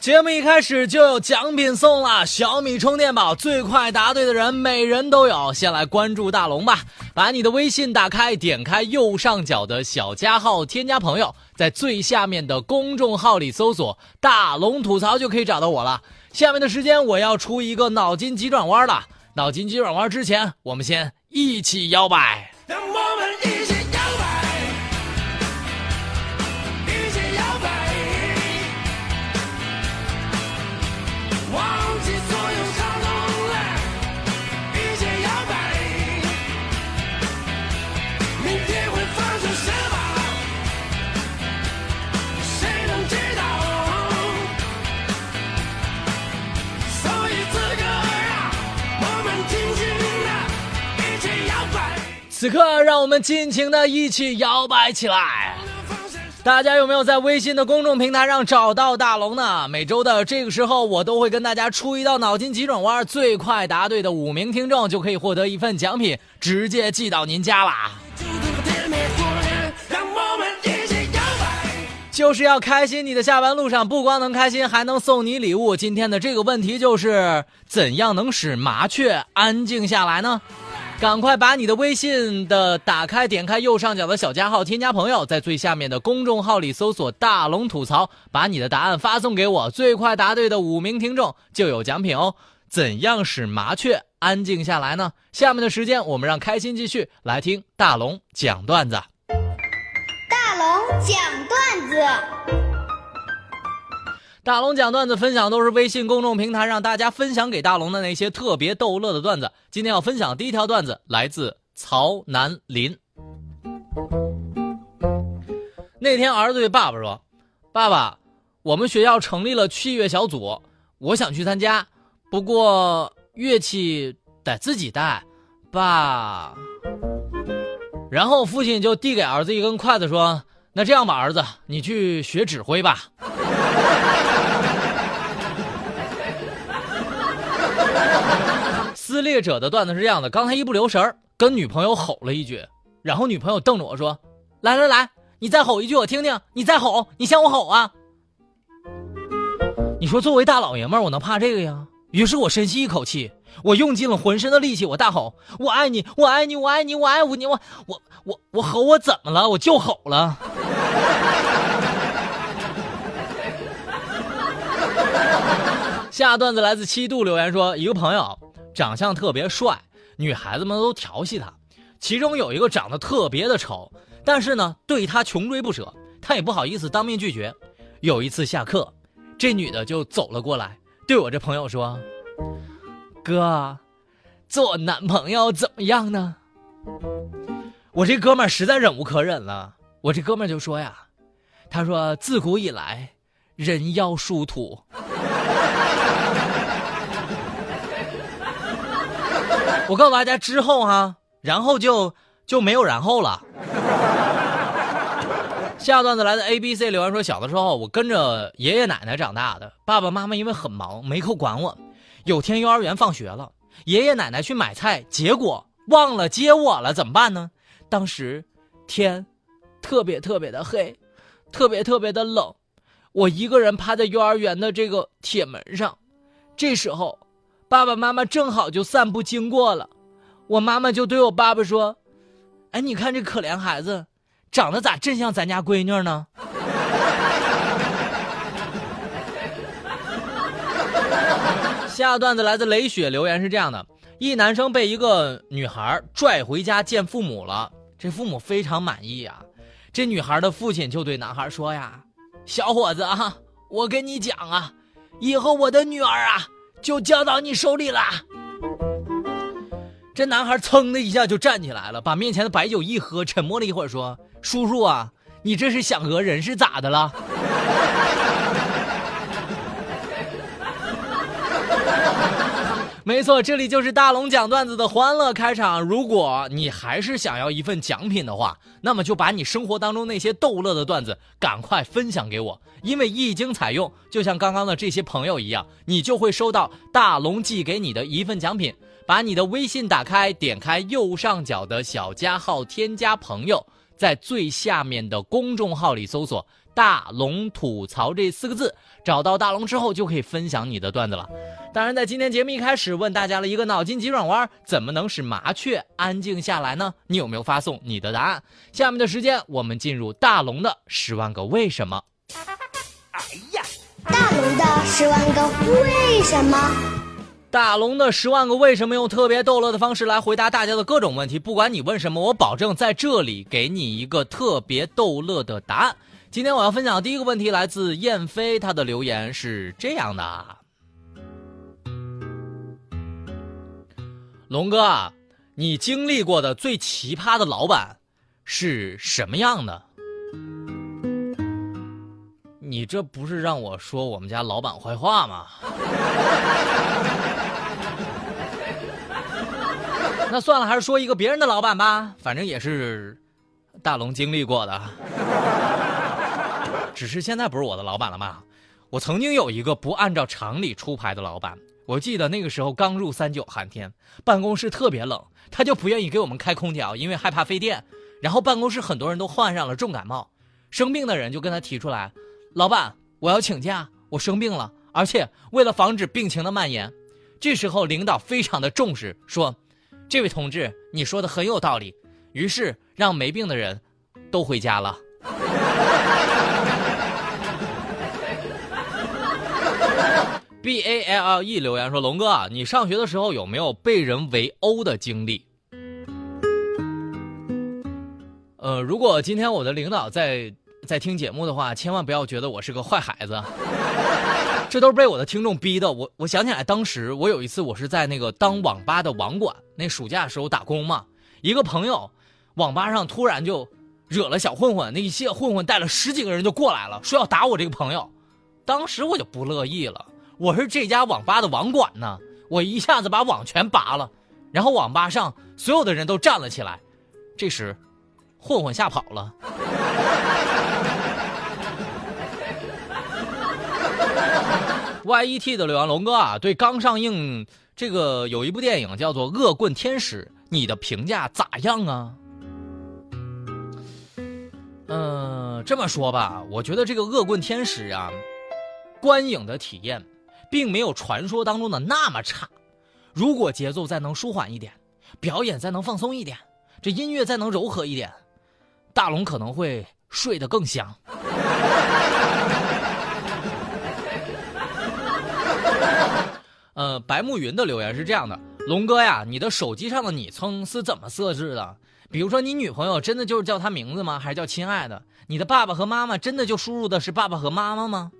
节目一开始就有奖品送了，小米充电宝，最快答对的人每人都有。先来关注大龙吧，把你的微信打开，点开右上角的小加号，添加朋友，在最下面的公众号里搜索“大龙吐槽”就可以找到我了。下面的时间我要出一个脑筋急转弯了，脑筋急转弯之前，我们先一起摇摆。让我们一起此刻，让我们尽情的一起摇摆起来。大家有没有在微信的公众平台上找到大龙呢？每周的这个时候，我都会跟大家出一道脑筋急转弯，最快答对的五名听众就可以获得一份奖品，直接寄到您家啦。就这么甜蜜过日，让我们一起摇摆。就是要开心，你的下班路上不光能开心，还能送你礼物。今天的这个问题就是：怎样能使麻雀安静下来呢？赶快把你的微信的打开，点开右上角的小加号，添加朋友，在最下面的公众号里搜索“大龙吐槽”，把你的答案发送给我。最快答对的五名听众就有奖品哦。怎样使麻雀安静下来呢？下面的时间，我们让开心继续来听大龙讲段子。大龙讲段子。大龙讲段子分享都是微信公众平台让大家分享给大龙的那些特别逗乐的段子。今天要分享第一条段子来自曹南林。那天儿子对爸爸说：“爸爸，我们学校成立了器乐小组，我想去参加，不过乐器得自己带。”爸。然后父亲就递给儿子一根筷子说：“那这样吧，儿子，你去学指挥吧。”撕裂者的段子是这样的：刚才一不留神，跟女朋友吼了一句，然后女朋友瞪着我说：“来来来，你再吼一句我听听，你再吼，你向我吼啊！”你说作为大老爷们儿，我能怕这个呀？于是我深吸一口气，我用尽了浑身的力气，我大吼：“我爱你，我爱你，我爱你，我爱你，我我我我吼我怎么了？我就吼了。”下段子来自七度留言说，一个朋友长相特别帅，女孩子们都调戏他，其中有一个长得特别的丑，但是呢对他穷追不舍，他也不好意思当面拒绝。有一次下课，这女的就走了过来，对我这朋友说：“哥，做我男朋友怎么样呢？”我这哥们儿实在忍无可忍了，我这哥们儿就说呀：“他说自古以来，人妖殊途。”我告诉大家之后哈，然后就就没有然后了。下段子来自 A B C 留言说，小的时候我跟着爷爷奶奶长大的，爸爸妈妈因为很忙没空管我。有天幼儿园放学了，爷爷奶奶去买菜，结果忘了接我了，怎么办呢？当时天特别特别的黑，特别特别的冷，我一个人趴在幼儿园的这个铁门上。这时候，爸爸妈妈正好就散步经过了，我妈妈就对我爸爸说：“哎，你看这可怜孩子，长得咋真像咱家闺女呢？” 下段子来自雷雪留言是这样的：一男生被一个女孩拽回家见父母了，这父母非常满意啊。这女孩的父亲就对男孩说呀：“小伙子啊，我跟你讲啊，以后我的女儿啊就交到你手里了。”这男孩噌的一下就站起来了，把面前的白酒一喝，沉默了一会儿，说：“叔叔啊，你这是想讹人是咋的了？”没错，这里就是大龙讲段子的欢乐开场。如果你还是想要一份奖品的话，那么就把你生活当中那些逗乐的段子赶快分享给我，因为一经采用，就像刚刚的这些朋友一样，你就会收到大龙寄给你的一份奖品。把你的微信打开，点开右上角的小加号，添加朋友，在最下面的公众号里搜索。大龙吐槽这四个字，找到大龙之后就可以分享你的段子了。当然，在今天节目一开始问大家了一个脑筋急转弯：怎么能使麻雀安静下来呢？你有没有发送你的答案？下面的时间，我们进入大龙的十万个为什么。哎呀大龙的十万个为什么？大龙的十万个为什么用特别逗乐的方式来回答大家的各种问题，不管你问什么，我保证在这里给你一个特别逗乐的答案。今天我要分享的第一个问题来自燕飞，他的留言是这样的：龙哥，你经历过的最奇葩的老板是什么样的？你这不是让我说我们家老板坏话吗？那算了，还是说一个别人的老板吧，反正也是大龙经历过的。只是现在不是我的老板了吗？我曾经有一个不按照常理出牌的老板。我记得那个时候刚入三九寒天，办公室特别冷，他就不愿意给我们开空调，因为害怕费电。然后办公室很多人都患上了重感冒，生病的人就跟他提出来：“老板，我要请假，我生病了，而且为了防止病情的蔓延。”这时候领导非常的重视，说：“这位同志，你说的很有道理。”于是让没病的人都回家了。B A L L E 留言说：“龙哥啊，你上学的时候有没有被人围殴的经历？”呃，如果今天我的领导在在听节目的话，千万不要觉得我是个坏孩子，这都是被我的听众逼的。我我想起来，当时我有一次我是在那个当网吧的网管，那暑假时候打工嘛，一个朋友网吧上突然就惹了小混混，那一些混混带了十几个人就过来了，说要打我这个朋友，当时我就不乐意了。我是这家网吧的网管呢，我一下子把网全拔了，然后网吧上所有的人都站了起来。这时，混混吓跑了。Y E T 的刘洋龙哥啊，对刚上映这个有一部电影叫做《恶棍天使》，你的评价咋样啊？嗯，这么说吧，我觉得这个《恶棍天使》啊，观影的体验。并没有传说当中的那么差，如果节奏再能舒缓一点，表演再能放松一点，这音乐再能柔和一点，大龙可能会睡得更香。呃，白慕云的留言是这样的：龙哥呀，你的手机上的昵称是怎么设置的？比如说，你女朋友真的就是叫他名字吗？还是叫亲爱的？你的爸爸和妈妈真的就输入的是爸爸和妈妈吗？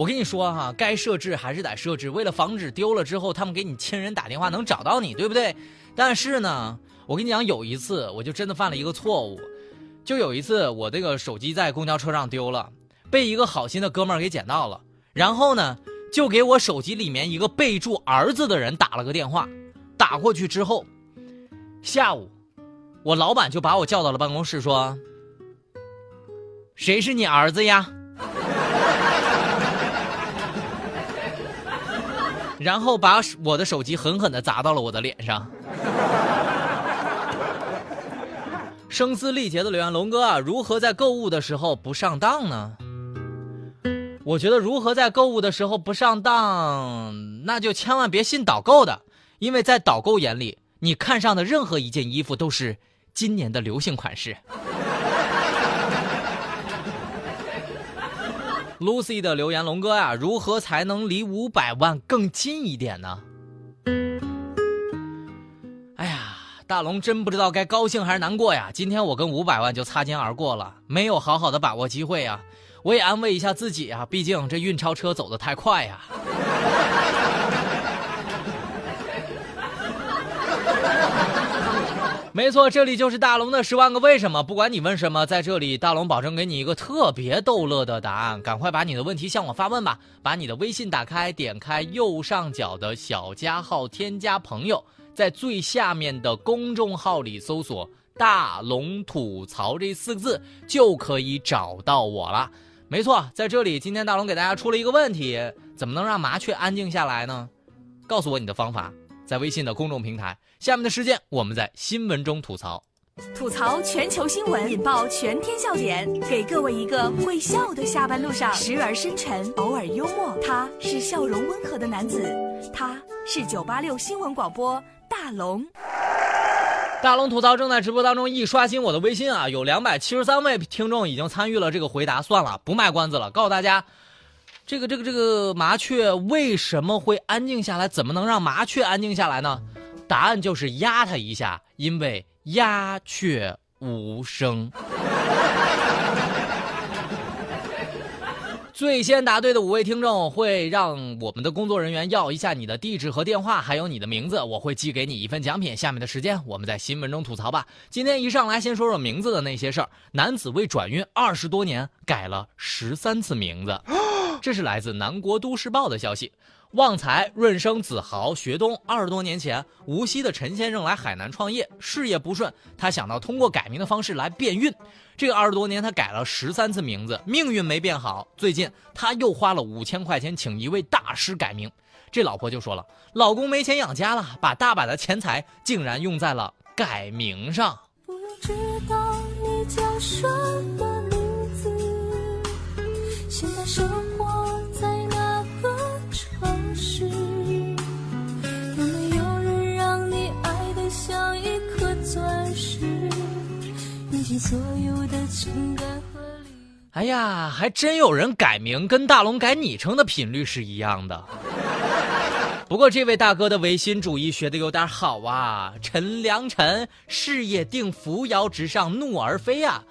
我跟你说哈，该设置还是得设置，为了防止丢了之后他们给你亲人打电话能找到你，对不对？但是呢，我跟你讲，有一次我就真的犯了一个错误，就有一次我这个手机在公交车上丢了，被一个好心的哥们儿给捡到了，然后呢，就给我手机里面一个备注儿子的人打了个电话，打过去之后，下午，我老板就把我叫到了办公室说：“谁是你儿子呀？”然后把我的手机狠狠的砸到了我的脸上。声嘶力竭的留言，龙哥啊，如何在购物的时候不上当呢？我觉得如何在购物的时候不上当，那就千万别信导购的，因为在导购眼里，你看上的任何一件衣服都是今年的流行款式。Lucy 的留言，龙哥呀，如何才能离五百万更近一点呢？哎呀，大龙真不知道该高兴还是难过呀！今天我跟五百万就擦肩而过了，没有好好的把握机会呀。我也安慰一下自己啊，毕竟这运钞车走得太快呀。没错，这里就是大龙的十万个为什么。不管你问什么，在这里大龙保证给你一个特别逗乐的答案。赶快把你的问题向我发问吧！把你的微信打开，点开右上角的小加号，添加朋友，在最下面的公众号里搜索“大龙吐槽”这四个字，就可以找到我了。没错，在这里，今天大龙给大家出了一个问题：怎么能让麻雀安静下来呢？告诉我你的方法，在微信的公众平台。下面的时间，我们在新闻中吐槽。吐槽全球新闻，引爆全天笑点，给各位一个会笑的下班路上，时而深沉，偶尔幽默。他是笑容温和的男子，他是九八六新闻广播大龙。大龙吐槽正在直播当中，一刷新我的微信啊，有两百七十三位听众已经参与了这个回答。算了，不卖关子了，告诉大家，这个这个这个麻雀为什么会安静下来？怎么能让麻雀安静下来呢？答案就是压它一下，因为鸦雀无声。最先答对的五位听众会让我们的工作人员要一下你的地址和电话，还有你的名字，我会寄给你一份奖品。下面的时间，我们在新闻中吐槽吧。今天一上来先说说名字的那些事儿。男子为转运二十多年改了十三次名字，这是来自南国都市报的消息。旺财、润生、子豪、学东，二十多年前，无锡的陈先生来海南创业，事业不顺，他想到通过改名的方式来变运。这个二十多年，他改了十三次名字，命运没变好。最近他又花了五千块钱请一位大师改名，这老婆就说了：“老公没钱养家了，把大把的钱财竟然用在了改名上。”不知道你叫什么，现在生活在哪个城市？有没有人让你爱得像一颗钻石，用尽所有的情感和理。哎呀，还真有人改名跟大龙改昵称的频率是一样的。不过这位大哥的唯心主义学的有点好啊，陈良辰，事业定扶摇直上，怒而飞啊、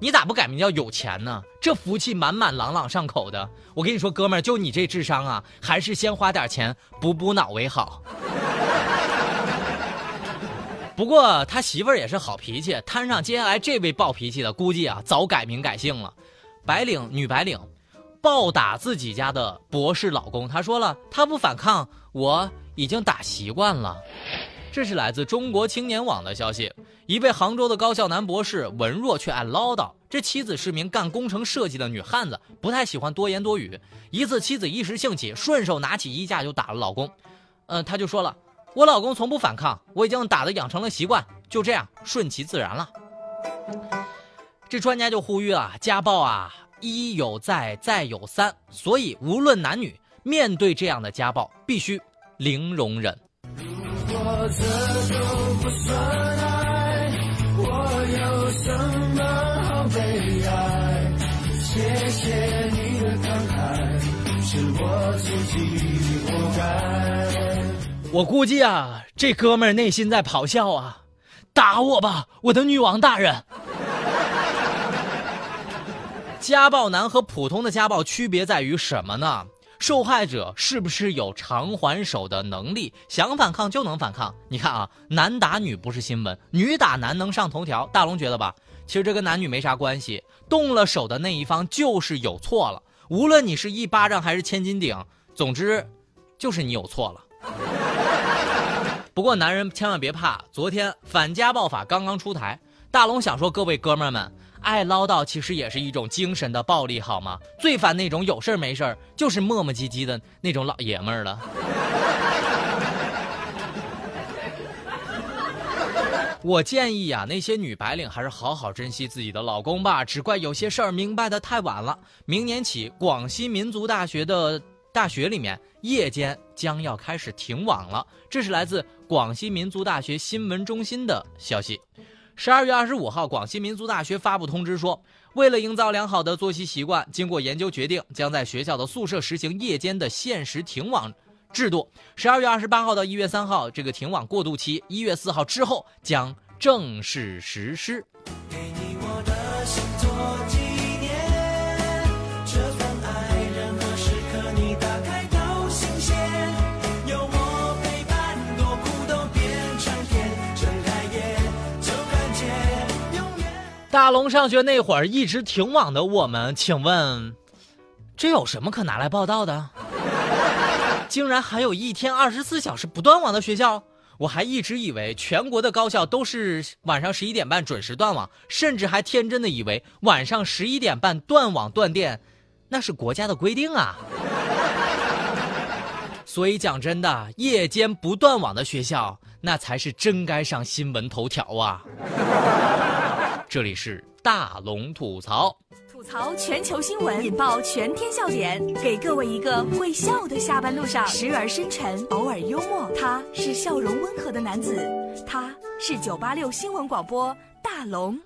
你咋不改名叫有钱呢？这福气满满，朗朗上口的。我跟你说，哥们儿，就你这智商啊，还是先花点钱补补脑为好。不过他媳妇儿也是好脾气，摊上接下来这位暴脾气的，估计啊早改名改姓了。白领女白领，暴打自己家的博士老公，她说了，他不反抗，我已经打习惯了。这是来自中国青年网的消息。一位杭州的高校男博士文弱却爱唠叨，这妻子是名干工程设计的女汉子，不太喜欢多言多语。一次，妻子一时兴起，顺手拿起衣架就打了老公。嗯、他就说了，我老公从不反抗，我已经打的养成了习惯，就这样顺其自然了。这专家就呼吁啊，家暴啊，一有再，再有三，所以无论男女，面对这样的家暴，必须零容忍。我这就不算爱，我有什么好悲哀？谢谢你的慷慨，是我自己活该。我估计啊，这哥们儿内心在咆哮啊，打我吧，我的女王大人！家暴男和普通的家暴区别在于什么呢？受害者是不是有偿还手的能力？想反抗就能反抗。你看啊，男打女不是新闻，女打男能上头条。大龙觉得吧，其实这跟男女没啥关系，动了手的那一方就是有错了。无论你是一巴掌还是千斤顶，总之，就是你有错了。不过男人千万别怕，昨天反家暴法刚刚出台，大龙想说各位哥们儿们，爱唠叨其实也是一种精神的暴力，好吗？最烦那种有事儿没事儿就是磨磨唧唧的那种老爷们儿了。我建议啊，那些女白领还是好好珍惜自己的老公吧，只怪有些事儿明白的太晚了。明年起，广西民族大学的大学里面夜间将要开始停网了。这是来自广西民族大学新闻中心的消息。十二月二十五号，广西民族大学发布通知说，为了营造良好的作息习惯，经过研究决定，将在学校的宿舍实行夜间的限时停网制度。十二月二十八号到一月三号，这个停网过渡期，一月四号之后将正式实施。大龙上学那会儿一直挺网的我们，请问，这有什么可拿来报道的？竟然还有一天二十四小时不断网的学校？我还一直以为全国的高校都是晚上十一点半准时断网，甚至还天真的以为晚上十一点半断网断电，那是国家的规定啊。所以讲真的，夜间不断网的学校，那才是真该上新闻头条啊。这里是大龙吐槽。吐槽全球新闻，引爆全天笑点，给各位一个会笑的下班路上，时而深沉，偶尔幽默。他是笑容温和的男子，他是九八六新闻广播大龙。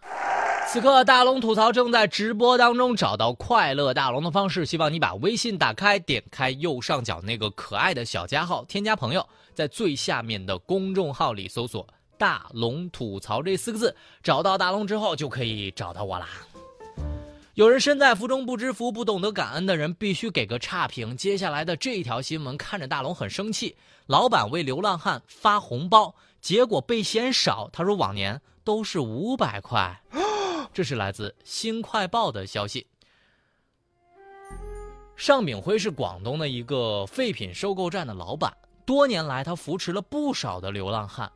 此刻大龙吐槽正在直播当中，找到快乐大龙的方式，希望你把微信打开，点开右上角那个可爱的小加号，添加朋友，在最下面的公众号里搜索“大龙吐槽”这四个字，找到大龙之后就可以找到我啦。有人身在福中不知福，不懂得感恩的人必须给个差评。接下来的这一条新闻看着大龙很生气，老板为流浪汉发红包，结果被嫌少。他说往年都是五百块。这是来自《新快报》的消息。尚炳辉是广东的一个废品收购站的老板，多年来他扶持了不少的流浪汉，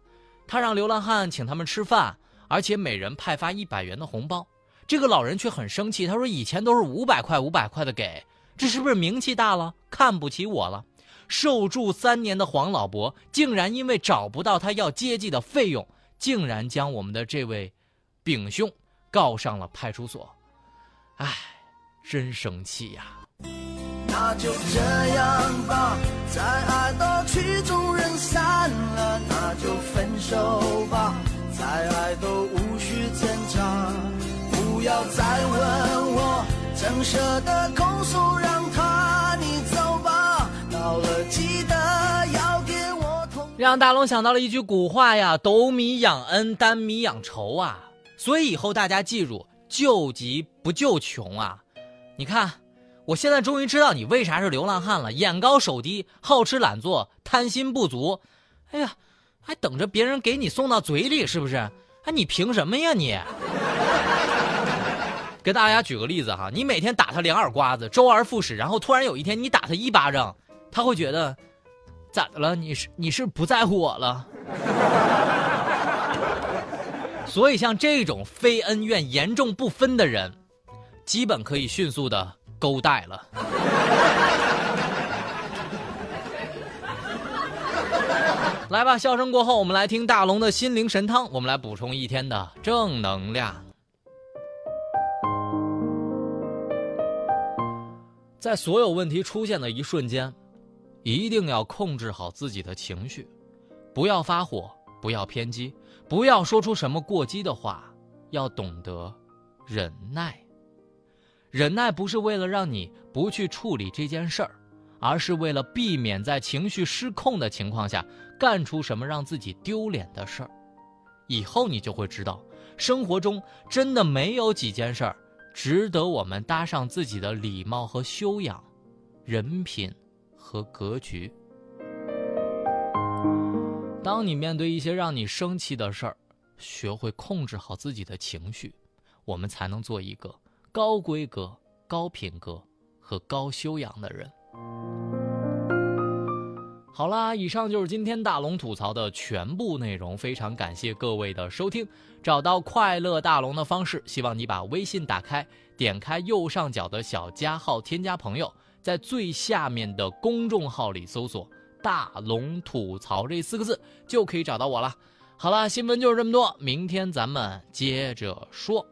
他让流浪汉请他们吃饭，而且每人派发一百元的红包。这个老人却很生气，他说：“以前都是五百块、五百块的给，这是不是名气大了，看不起我了？”受助三年的黄老伯竟然因为找不到他要接济的费用，竟然将我们的这位丙兄。告上了派出所，唉，真生气呀！那就这样吧，手吧，再爱都无需挣扎。不要再问我，怎舍得控诉，让他你走吧。到了记得要给我痛。让大龙想到了一句古话呀：“斗米养恩，担米养仇啊。”所以以后大家记住，救急不救穷啊！你看，我现在终于知道你为啥是流浪汉了，眼高手低，好吃懒做，贪心不足。哎呀，还等着别人给你送到嘴里，是不是？哎，你凭什么呀你？给大家举个例子哈，你每天打他两耳刮子，周而复始，然后突然有一天你打他一巴掌，他会觉得咋的了？你是你是不在乎我了？所以，像这种非恩怨严重不分的人，基本可以迅速的勾带了。来吧，笑声过后，我们来听大龙的心灵神汤，我们来补充一天的正能量。在所有问题出现的一瞬间，一定要控制好自己的情绪，不要发火，不要偏激。不要说出什么过激的话，要懂得忍耐。忍耐不是为了让你不去处理这件事儿，而是为了避免在情绪失控的情况下干出什么让自己丢脸的事儿。以后你就会知道，生活中真的没有几件事儿值得我们搭上自己的礼貌和修养、人品和格局。当你面对一些让你生气的事儿，学会控制好自己的情绪，我们才能做一个高规格、高品格和高修养的人。好啦，以上就是今天大龙吐槽的全部内容，非常感谢各位的收听。找到快乐大龙的方式，希望你把微信打开，点开右上角的小加号，添加朋友，在最下面的公众号里搜索。大龙吐槽这四个字就可以找到我了。好了，新闻就是这么多，明天咱们接着说。